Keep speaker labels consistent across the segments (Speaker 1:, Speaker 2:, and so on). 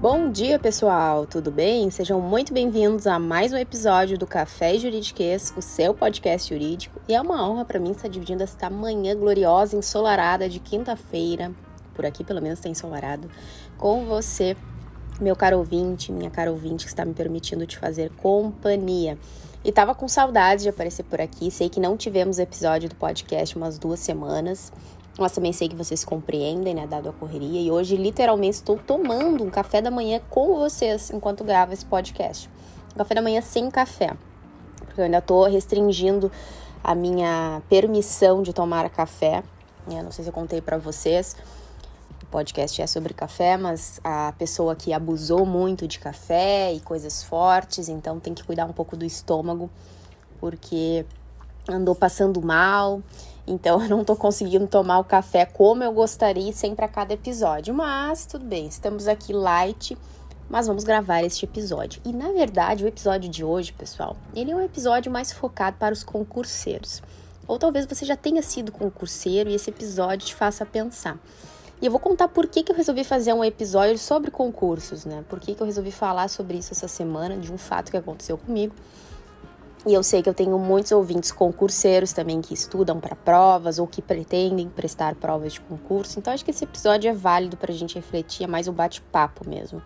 Speaker 1: Bom dia, pessoal! Tudo bem? Sejam muito bem-vindos a mais um episódio do Café Juridiquês, o seu podcast jurídico. E é uma honra para mim estar dividindo esta manhã gloriosa, ensolarada de quinta-feira, por aqui pelo menos está ensolarado, com você, meu caro ouvinte, minha cara ouvinte, que está me permitindo te fazer companhia. E tava com saudade de aparecer por aqui. Sei que não tivemos episódio do podcast umas duas semanas. Mas também sei que vocês compreendem, né, dado a correria. E hoje, literalmente, estou tomando um café da manhã com vocês enquanto gravo esse podcast. Um café da manhã sem café. Porque eu ainda estou restringindo a minha permissão de tomar café. Eu não sei se eu contei para vocês. O podcast é sobre café, mas a pessoa que abusou muito de café e coisas fortes, então tem que cuidar um pouco do estômago, porque andou passando mal então eu não tô conseguindo tomar o café como eu gostaria sempre a cada episódio. Mas tudo bem, estamos aqui light, mas vamos gravar este episódio. E na verdade, o episódio de hoje, pessoal, ele é um episódio mais focado para os concurseiros. Ou talvez você já tenha sido concurseiro e esse episódio te faça pensar. E eu vou contar por que, que eu resolvi fazer um episódio sobre concursos, né? Por que, que eu resolvi falar sobre isso essa semana, de um fato que aconteceu comigo. E eu sei que eu tenho muitos ouvintes concurseiros também que estudam para provas ou que pretendem prestar provas de concurso. Então acho que esse episódio é válido para a gente refletir, é mais um bate-papo mesmo.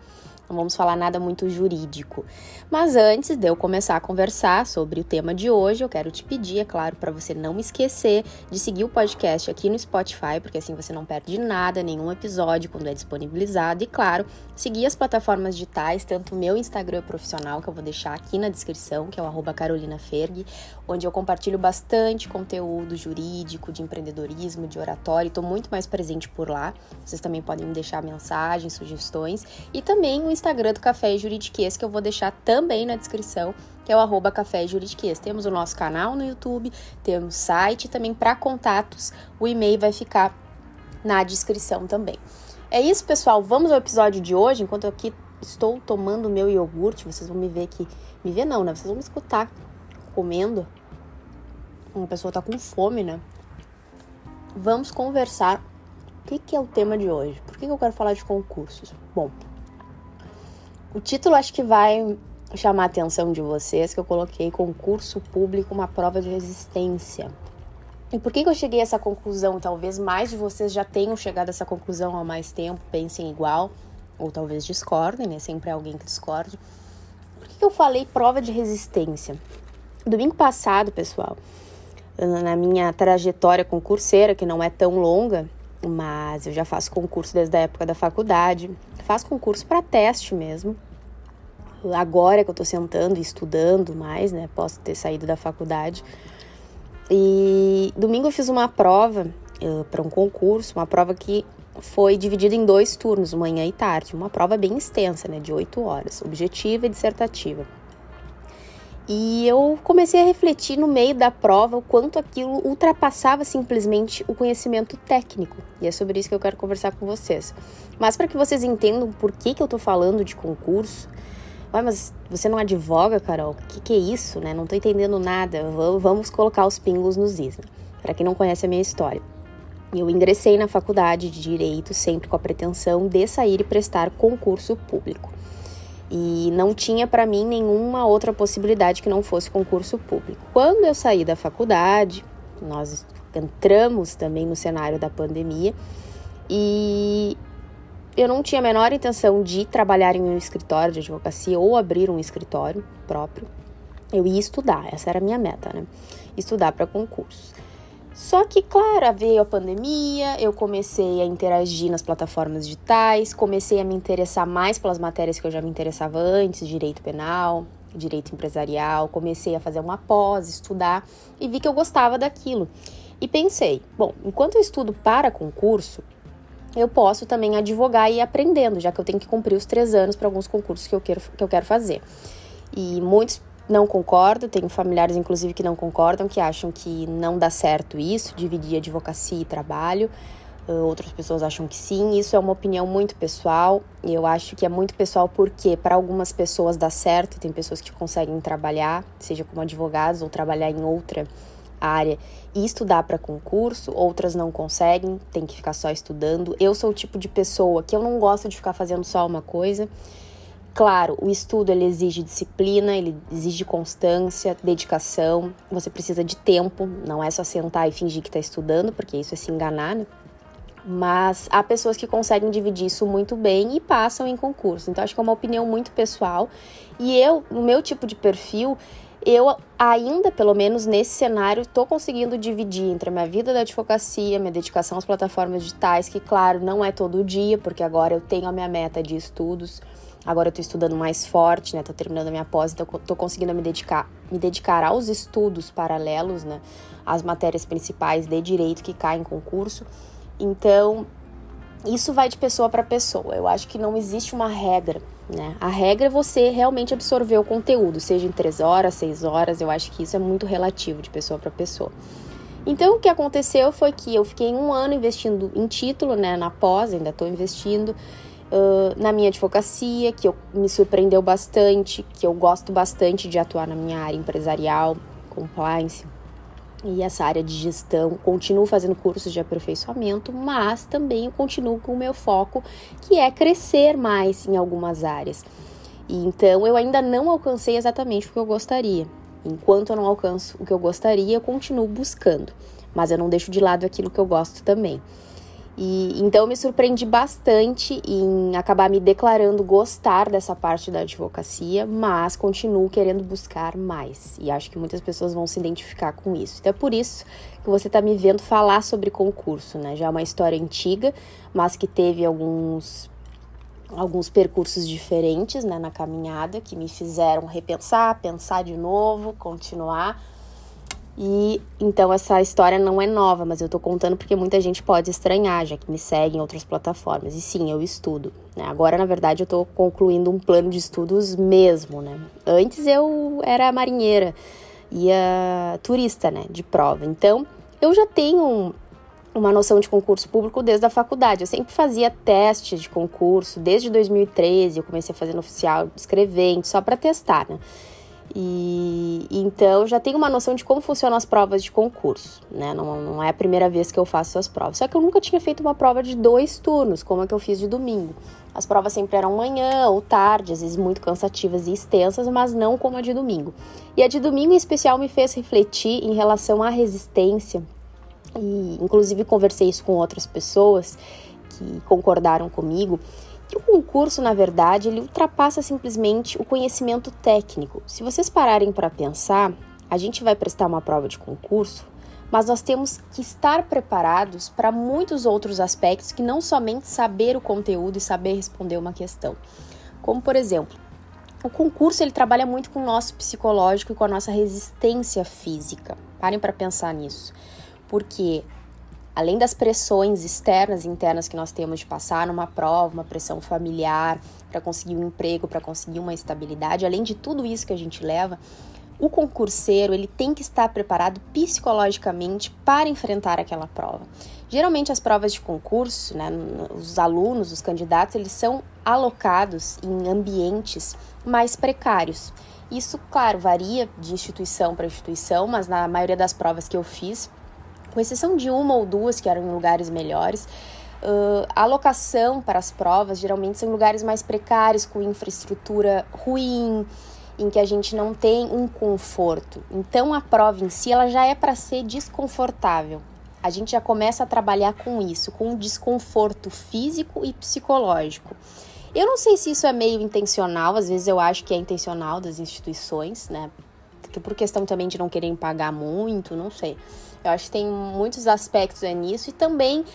Speaker 1: Não vamos falar nada muito jurídico. Mas antes de eu começar a conversar sobre o tema de hoje, eu quero te pedir, é claro, para você não esquecer de seguir o podcast aqui no Spotify, porque assim você não perde nada, nenhum episódio quando é disponibilizado. E claro, seguir as plataformas digitais, tanto o meu Instagram profissional, que eu vou deixar aqui na descrição, que é o carolinaferg, onde eu compartilho bastante conteúdo jurídico, de empreendedorismo, de oratório. Estou muito mais presente por lá. Vocês também podem me deixar mensagens, sugestões. E também o Instagram do Café Juridiquês, que eu vou deixar também na descrição, que é o arroba Café Juridiquês. Temos o nosso canal no YouTube, temos site também para contatos. O e-mail vai ficar na descrição também. É isso, pessoal. Vamos ao episódio de hoje. Enquanto eu aqui estou tomando meu iogurte, vocês vão me ver aqui. Me ver não, né? Vocês vão me escutar comendo. Uma pessoa tá com fome, né? Vamos conversar. O que, que é o tema de hoje? Por que, que eu quero falar de concursos? Bom, o título acho que vai chamar a atenção de vocês que eu coloquei concurso público, uma prova de resistência. E por que, eu cheguei a essa conclusão? Talvez mais de vocês já tenham chegado a essa conclusão há mais tempo, pensem igual, ou talvez discordem, né? Sempre é alguém que discorde. Por que, que eu falei prova de resistência? Domingo passado, pessoal, na minha trajetória concurseira, que não é tão longa, mas eu já faço concurso desde a época da faculdade, faço concurso para teste mesmo. Agora que eu tô sentando e estudando mais, né? Posso ter saído da faculdade. E domingo eu fiz uma prova uh, eh, para um concurso, uma prova que foi dividida em dois turnos, manhã e tarde. Uma prova bem extensa, né? De oito horas, objetiva e dissertativa. E eu comecei a refletir no meio da prova o quanto aquilo ultrapassava simplesmente o conhecimento técnico. E é sobre isso que eu quero conversar com vocês. Mas para que vocês entendam por que, que eu tô falando de concurso, Ué, mas você não advoga, Carol? O que, que é isso, né? Não tô entendendo nada. Vamos colocar os pingos nos is, né? Para quem não conhece a minha história. Eu ingressei na faculdade de Direito sempre com a pretensão de sair e prestar concurso público e não tinha para mim nenhuma outra possibilidade que não fosse concurso público. Quando eu saí da faculdade, nós entramos também no cenário da pandemia e eu não tinha a menor intenção de trabalhar em um escritório de advocacia ou abrir um escritório próprio. Eu ia estudar, essa era a minha meta, né? Estudar para concurso. Só que, claro, veio a pandemia, eu comecei a interagir nas plataformas digitais, comecei a me interessar mais pelas matérias que eu já me interessava antes, direito penal, direito empresarial, comecei a fazer uma pós, estudar e vi que eu gostava daquilo. E pensei, bom, enquanto eu estudo para concurso, eu posso também advogar e ir aprendendo, já que eu tenho que cumprir os três anos para alguns concursos que eu quero, que eu quero fazer. E muitos não concordo, tenho familiares inclusive que não concordam, que acham que não dá certo isso, dividir advocacia e trabalho. Uh, outras pessoas acham que sim, isso é uma opinião muito pessoal. Eu acho que é muito pessoal porque para algumas pessoas dá certo, tem pessoas que conseguem trabalhar, seja como advogados ou trabalhar em outra área e estudar para concurso, outras não conseguem, tem que ficar só estudando. Eu sou o tipo de pessoa que eu não gosto de ficar fazendo só uma coisa. Claro, o estudo ele exige disciplina, ele exige constância, dedicação. Você precisa de tempo, não é só sentar e fingir que está estudando, porque isso é se enganar, né? Mas há pessoas que conseguem dividir isso muito bem e passam em concurso. Então, acho que é uma opinião muito pessoal. E eu, no meu tipo de perfil, eu ainda, pelo menos nesse cenário, estou conseguindo dividir entre a minha vida da advocacia, minha dedicação às plataformas digitais, que, claro, não é todo dia, porque agora eu tenho a minha meta de estudos Agora eu tô estudando mais forte, né? Tô terminando a minha pós, então tô conseguindo me dedicar, me dedicar aos estudos paralelos, né? As matérias principais de direito que caem em concurso. Então, isso vai de pessoa para pessoa. Eu acho que não existe uma regra, né? A regra é você realmente absorver o conteúdo, seja em três horas, seis horas. Eu acho que isso é muito relativo de pessoa para pessoa. Então, o que aconteceu foi que eu fiquei um ano investindo em título, né? Na pós, ainda estou investindo uh, na minha advocacia, que eu, me surpreendeu bastante, que eu gosto bastante de atuar na minha área empresarial, compliance e essa área de gestão. Continuo fazendo cursos de aperfeiçoamento, mas também continuo com o meu foco, que é crescer mais em algumas áreas. E então eu ainda não alcancei exatamente o que eu gostaria. Enquanto eu não alcanço o que eu gostaria, eu continuo buscando, mas eu não deixo de lado aquilo que eu gosto também. E então me surpreendi bastante em acabar me declarando gostar dessa parte da advocacia, mas continuo querendo buscar mais. E acho que muitas pessoas vão se identificar com isso. Então é por isso que você está me vendo falar sobre concurso, né? Já é uma história antiga, mas que teve alguns alguns percursos diferentes né, na caminhada que me fizeram repensar, pensar de novo, continuar e então essa história não é nova, mas eu tô contando porque muita gente pode estranhar, já que me segue em outras plataformas. E sim, eu estudo. Né? Agora, na verdade, eu tô concluindo um plano de estudos mesmo, né? Antes eu era marinheira, ia turista, né, de prova. Então, eu já tenho uma noção de concurso público desde a faculdade. Eu sempre fazia testes de concurso, desde 2013 eu comecei a fazer no oficial, escrevendo, só para testar, né? E então já tenho uma noção de como funcionam as provas de concurso, né? Não, não é a primeira vez que eu faço as provas. Só que eu nunca tinha feito uma prova de dois turnos, como a que eu fiz de domingo. As provas sempre eram manhã ou tarde, às vezes muito cansativas e extensas, mas não como a de domingo. E a de domingo em especial me fez refletir em relação à resistência. E inclusive conversei isso com outras pessoas que concordaram comigo que o concurso, na verdade, ele ultrapassa simplesmente o conhecimento técnico. Se vocês pararem para pensar, a gente vai prestar uma prova de concurso, mas nós temos que estar preparados para muitos outros aspectos que não somente saber o conteúdo e saber responder uma questão. Como, por exemplo, o concurso ele trabalha muito com o nosso psicológico e com a nossa resistência física. Parem para pensar nisso. Porque além das pressões externas e internas que nós temos de passar numa prova, uma pressão familiar para conseguir um emprego, para conseguir uma estabilidade, além de tudo isso que a gente leva, o concurseiro ele tem que estar preparado psicologicamente para enfrentar aquela prova. Geralmente as provas de concurso, né, os alunos, os candidatos, eles são alocados em ambientes mais precários. Isso, claro, varia de instituição para instituição, mas na maioria das provas que eu fiz, com exceção de uma ou duas que eram em lugares melhores. Uh, a alocação para as provas geralmente são lugares mais precários, com infraestrutura ruim, em que a gente não tem um conforto. Então a prova em si ela já é para ser desconfortável. A gente já começa a trabalhar com isso, com um desconforto físico e psicológico. Eu não sei se isso é meio intencional, às vezes eu acho que é intencional das instituições, né? Por questão também de não querem pagar muito, não sei. Eu acho que tem muitos aspectos nisso e também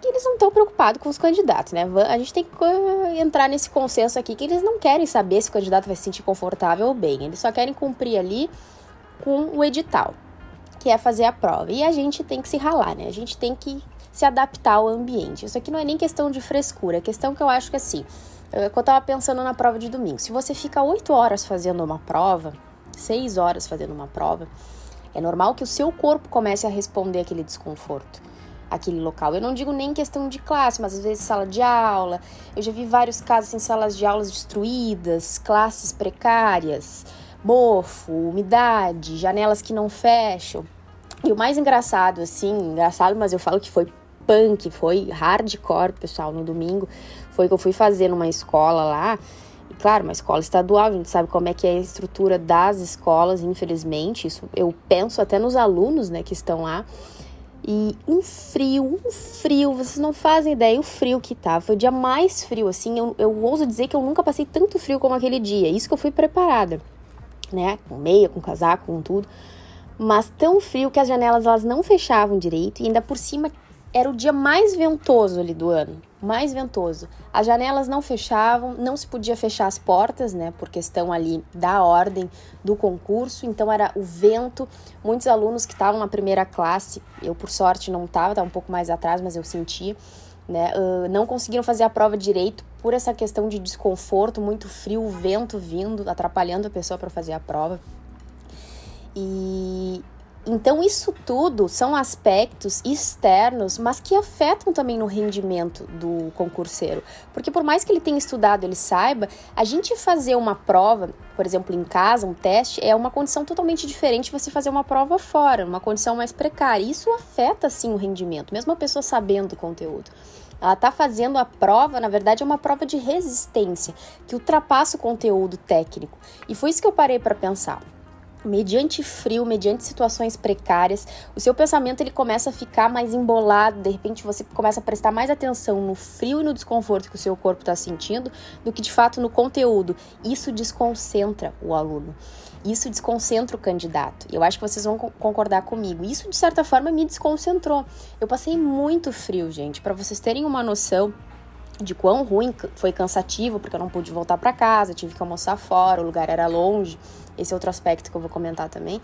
Speaker 1: que eles não estão preocupados com os candidatos, né? A gente tem que entrar nesse consenso aqui que eles não querem saber se o candidato vai se sentir confortável ou bem, eles só querem cumprir ali com o edital, que é fazer a prova. E a gente tem que se ralar, né? A gente tem que se adaptar ao ambiente. Isso aqui não é nem questão de frescura, é questão que eu acho que assim, eu, eu tava pensando na prova de domingo. Se você fica oito horas fazendo uma prova, seis horas fazendo uma prova, é normal que o seu corpo comece a responder aquele desconforto, aquele local. Eu não digo nem questão de classe, mas às vezes sala de aula. Eu já vi vários casos em salas de aulas destruídas, classes precárias, mofo, umidade, janelas que não fecham. E o mais engraçado, assim, engraçado, mas eu falo que foi punk, foi hardcore, pessoal, no domingo, foi que eu fui fazer numa escola lá. Claro, uma escola estadual, a gente sabe como é que é a estrutura das escolas, infelizmente. Isso eu penso até nos alunos, né, que estão lá. E um frio, um frio, vocês não fazem ideia o frio que tava. Foi o dia mais frio, assim. Eu, eu ouso dizer que eu nunca passei tanto frio como aquele dia. Isso que eu fui preparada, né? Com meia, com casaco, com tudo. Mas tão frio que as janelas elas não fechavam direito. E ainda por cima era o dia mais ventoso ali do ano, mais ventoso. As janelas não fechavam, não se podia fechar as portas, né, por questão ali da ordem do concurso, então era o vento. Muitos alunos que estavam na primeira classe, eu por sorte não estava, estava um pouco mais atrás, mas eu sentia, né, uh, não conseguiram fazer a prova direito por essa questão de desconforto, muito frio, vento vindo, atrapalhando a pessoa para fazer a prova. E, então, isso tudo são aspectos externos, mas que afetam também no rendimento do concurseiro. Porque, por mais que ele tenha estudado, ele saiba, a gente fazer uma prova, por exemplo, em casa, um teste, é uma condição totalmente diferente de você fazer uma prova fora, uma condição mais precária. Isso afeta, sim, o rendimento, mesmo a pessoa sabendo o conteúdo. Ela está fazendo a prova, na verdade, é uma prova de resistência, que ultrapassa o conteúdo técnico. E foi isso que eu parei para pensar mediante frio, mediante situações precárias, o seu pensamento ele começa a ficar mais embolado, de repente você começa a prestar mais atenção no frio e no desconforto que o seu corpo está sentindo do que de fato no conteúdo. Isso desconcentra o aluno. Isso desconcentra o candidato. Eu acho que vocês vão concordar comigo. Isso de certa forma me desconcentrou. Eu passei muito frio, gente, para vocês terem uma noção de quão ruim foi cansativo, porque eu não pude voltar para casa, tive que almoçar fora, o lugar era longe. Esse é outro aspecto que eu vou comentar também.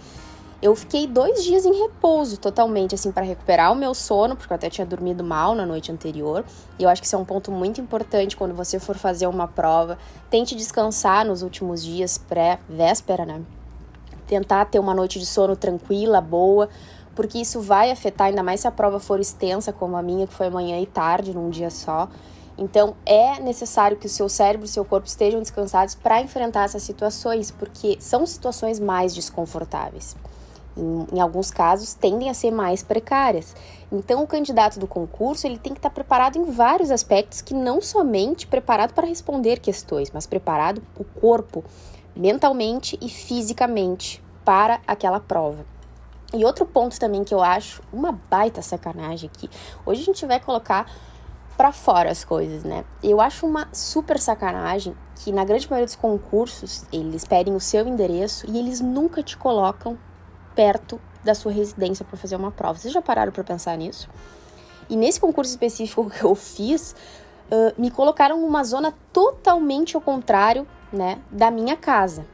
Speaker 1: Eu fiquei dois dias em repouso totalmente, assim, para recuperar o meu sono, porque eu até tinha dormido mal na noite anterior. E eu acho que isso é um ponto muito importante quando você for fazer uma prova. Tente descansar nos últimos dias pré-véspera, né? Tentar ter uma noite de sono tranquila, boa, porque isso vai afetar, ainda mais se a prova for extensa, como a minha, que foi manhã e tarde, num dia só. Então, é necessário que o seu cérebro e o seu corpo estejam descansados para enfrentar essas situações, porque são situações mais desconfortáveis. Em, em, alguns casos, tendem a ser mais precárias. Então, o candidato do concurso ele tem que estar preparado em vários aspectos, que não somente preparado para responder questões, mas preparado o corpo, mentalmente e fisicamente para aquela prova. E outro ponto também que eu acho uma baita sacanagem aqui. Hoje a gente vai colocar para fora as coisas, né? Eu acho uma super sacanagem que na grande maioria dos concursos eles pedem o seu endereço e eles nunca te colocam perto da sua residência para fazer uma prova. Vocês já pararam para pensar nisso? E nesse concurso específico que eu fiz, uh, me colocaram numa zona totalmente ao contrário, né, da minha casa.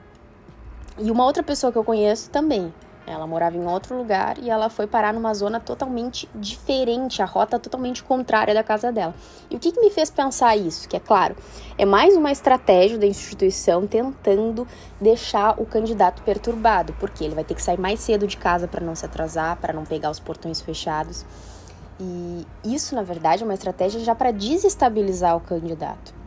Speaker 1: E uma outra pessoa que eu conheço também. Ela morava em outro lugar e ela foi parar numa zona totalmente diferente, a rota totalmente contrária da casa dela. E o que, que me fez pensar isso? Que é claro, é mais uma estratégia da instituição tentando deixar o candidato perturbado, porque ele vai ter que sair mais cedo de casa para não se atrasar, para não pegar os portões fechados. E isso, na verdade, é uma estratégia já para desestabilizar o candidato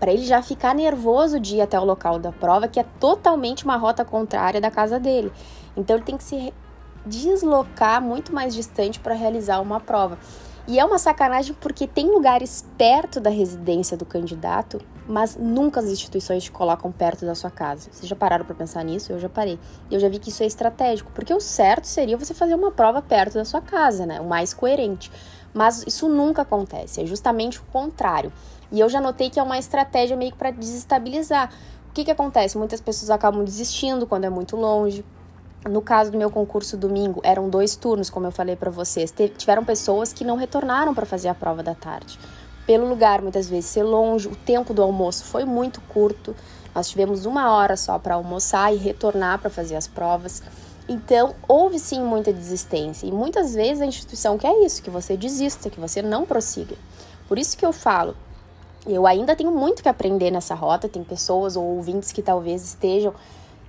Speaker 1: para ele já ficar nervoso de ir até o local da prova, que é totalmente uma rota contrária da casa dele. Então ele tem que se deslocar muito mais distante para realizar uma prova. E é uma sacanagem porque tem lugares perto da residência do candidato, mas nunca as instituições te colocam perto da sua casa. Vocês já pararam para pensar nisso? Eu já parei. Eu já vi que isso é estratégico, porque o certo seria você fazer uma prova perto da sua casa, né? O mais coerente. Mas isso nunca acontece, é justamente o contrário. E eu já notei que é uma estratégia meio que para desestabilizar. O que, que acontece? Muitas pessoas acabam desistindo quando é muito longe. No caso do meu concurso domingo, eram dois turnos, como eu falei para vocês. Tiveram pessoas que não retornaram para fazer a prova da tarde. Pelo lugar, muitas vezes, ser longe, o tempo do almoço foi muito curto. Nós tivemos uma hora só para almoçar e retornar para fazer as provas. Então, houve sim muita desistência. E muitas vezes a instituição quer isso, que você desista, que você não prossiga. Por isso que eu falo, eu ainda tenho muito que aprender nessa rota. Tem pessoas ou ouvintes que talvez estejam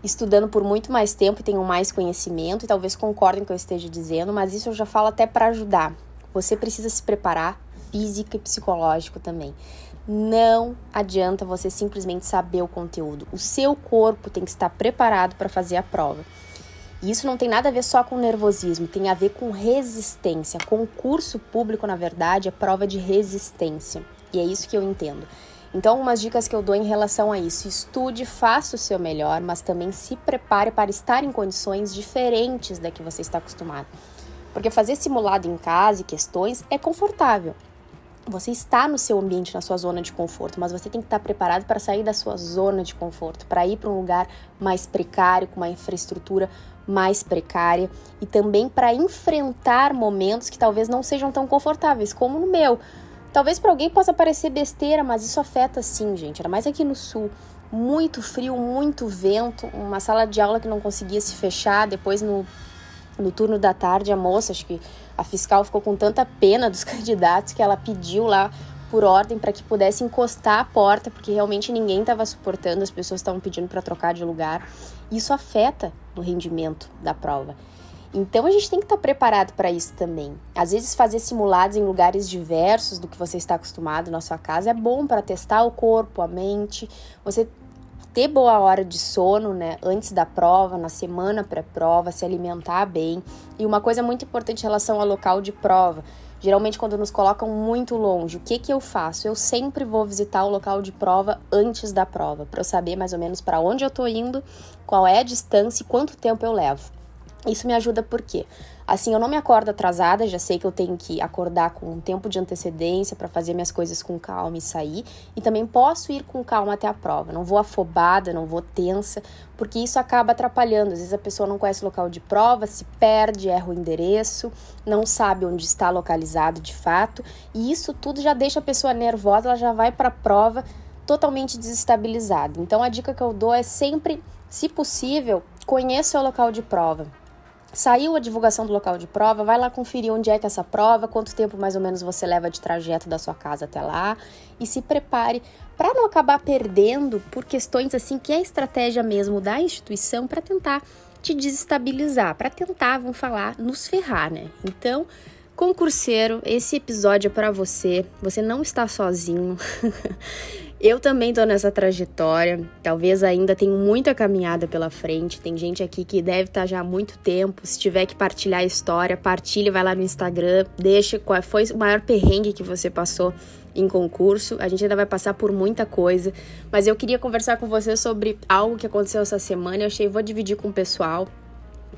Speaker 1: estudando por muito mais tempo e tenham mais conhecimento e talvez concordem com o que eu esteja dizendo, mas isso eu já falo até para ajudar. Você precisa se preparar físico e psicológico também. Não adianta você simplesmente saber o conteúdo. O seu corpo tem que estar preparado para fazer a prova. E isso não tem nada a ver só com nervosismo, tem a ver com resistência. Concurso público, na verdade, é prova de resistência. E é isso que eu entendo. Então, umas dicas que eu dou em relação a isso: estude, faça o seu melhor, mas também se prepare para estar em condições diferentes da que você está acostumado. Porque fazer simulado em casa e questões é confortável. Você está no seu ambiente, na sua zona de conforto, mas você tem que estar preparado para sair da sua zona de conforto, para ir para um lugar mais precário, com uma infraestrutura mais precária e também para enfrentar momentos que talvez não sejam tão confortáveis, como no meu. Talvez para alguém possa parecer besteira, mas isso afeta sim, gente. Era mais aqui no sul. Muito frio, muito vento, uma sala de aula que não conseguia se fechar. Depois, no, no turno da tarde, a moça, acho que a fiscal ficou com tanta pena dos candidatos que ela pediu lá por ordem para que pudesse encostar a porta, porque realmente ninguém estava suportando, as pessoas estavam pedindo para trocar de lugar. Isso afeta no rendimento da prova. Então a gente tem que estar tá preparado para isso também. Às vezes fazer simulados em lugares diversos do que você está acostumado na sua casa é bom para testar o corpo, a mente, você ter boa hora de sono, né, antes da prova, na semana pré-prova, se alimentar bem. E uma coisa muito importante em relação ao local de prova, Geralmente, quando nos colocam muito longe, o que, que eu faço? Eu sempre vou visitar o local de prova antes da prova, para eu saber mais ou menos para onde eu estou indo, qual é a distância e quanto tempo eu levo. Isso me ajuda porque assim eu não me acordo atrasada, já sei que eu tenho que acordar com um tempo de antecedência para fazer minhas coisas com calma e sair, e também posso ir com calma até a prova. Não vou afobada, não vou tensa, porque isso acaba atrapalhando. Às vezes a pessoa não conhece o local de prova, se perde, erra o endereço, não sabe onde está localizado de fato, e isso tudo já deixa a pessoa nervosa, ela já vai para a prova totalmente desestabilizada. Então a dica que eu dou é sempre, se possível, conheça o local de prova Saiu a divulgação do local de prova, vai lá conferir onde é que é essa prova, quanto tempo mais ou menos você leva de trajeto da sua casa até lá e se prepare para não acabar perdendo por questões assim que é a estratégia mesmo da instituição para tentar te desestabilizar, para tentar, vamos falar, nos ferrar, né? Então, concurseiro, esse episódio é para você. Você não está sozinho. Eu também tô nessa trajetória, talvez ainda tenho muita caminhada pela frente. Tem gente aqui que deve estar tá já há muito tempo. Se tiver que partilhar a história, partilhe, vai lá no Instagram, deixa qual foi o maior perrengue que você passou em concurso. A gente ainda vai passar por muita coisa, mas eu queria conversar com você sobre algo que aconteceu essa semana. Eu achei, vou dividir com o pessoal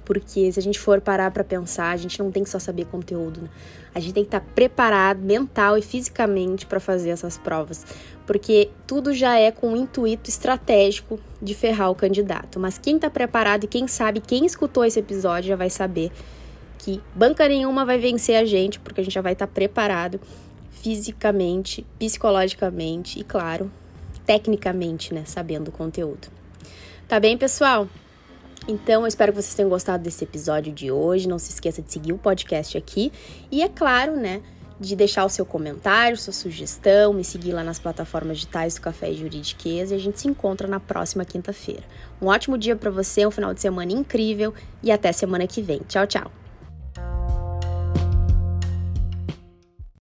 Speaker 1: porque se a gente for parar para pensar, a gente não tem que só saber conteúdo, né? A gente tem que estar tá preparado mental e fisicamente para fazer essas provas, porque tudo já é com o intuito estratégico de ferrar o candidato. Mas quem está preparado e quem sabe, quem escutou esse episódio já vai saber que banca nenhuma vai vencer a gente, porque a gente já vai estar tá preparado fisicamente, psicologicamente e, claro, tecnicamente, né, sabendo o conteúdo. Tá bem, pessoal? Então, eu espero que vocês tenham gostado desse episódio de hoje. Não se esqueça de seguir o podcast aqui. E é claro, né, de deixar o seu comentário, sua sugestão, me seguir lá nas plataformas digitais do Café e Juridiquês e a gente se encontra na próxima quinta-feira. Um ótimo dia para você, um final de semana incrível e até semana que vem. Tchau, tchau!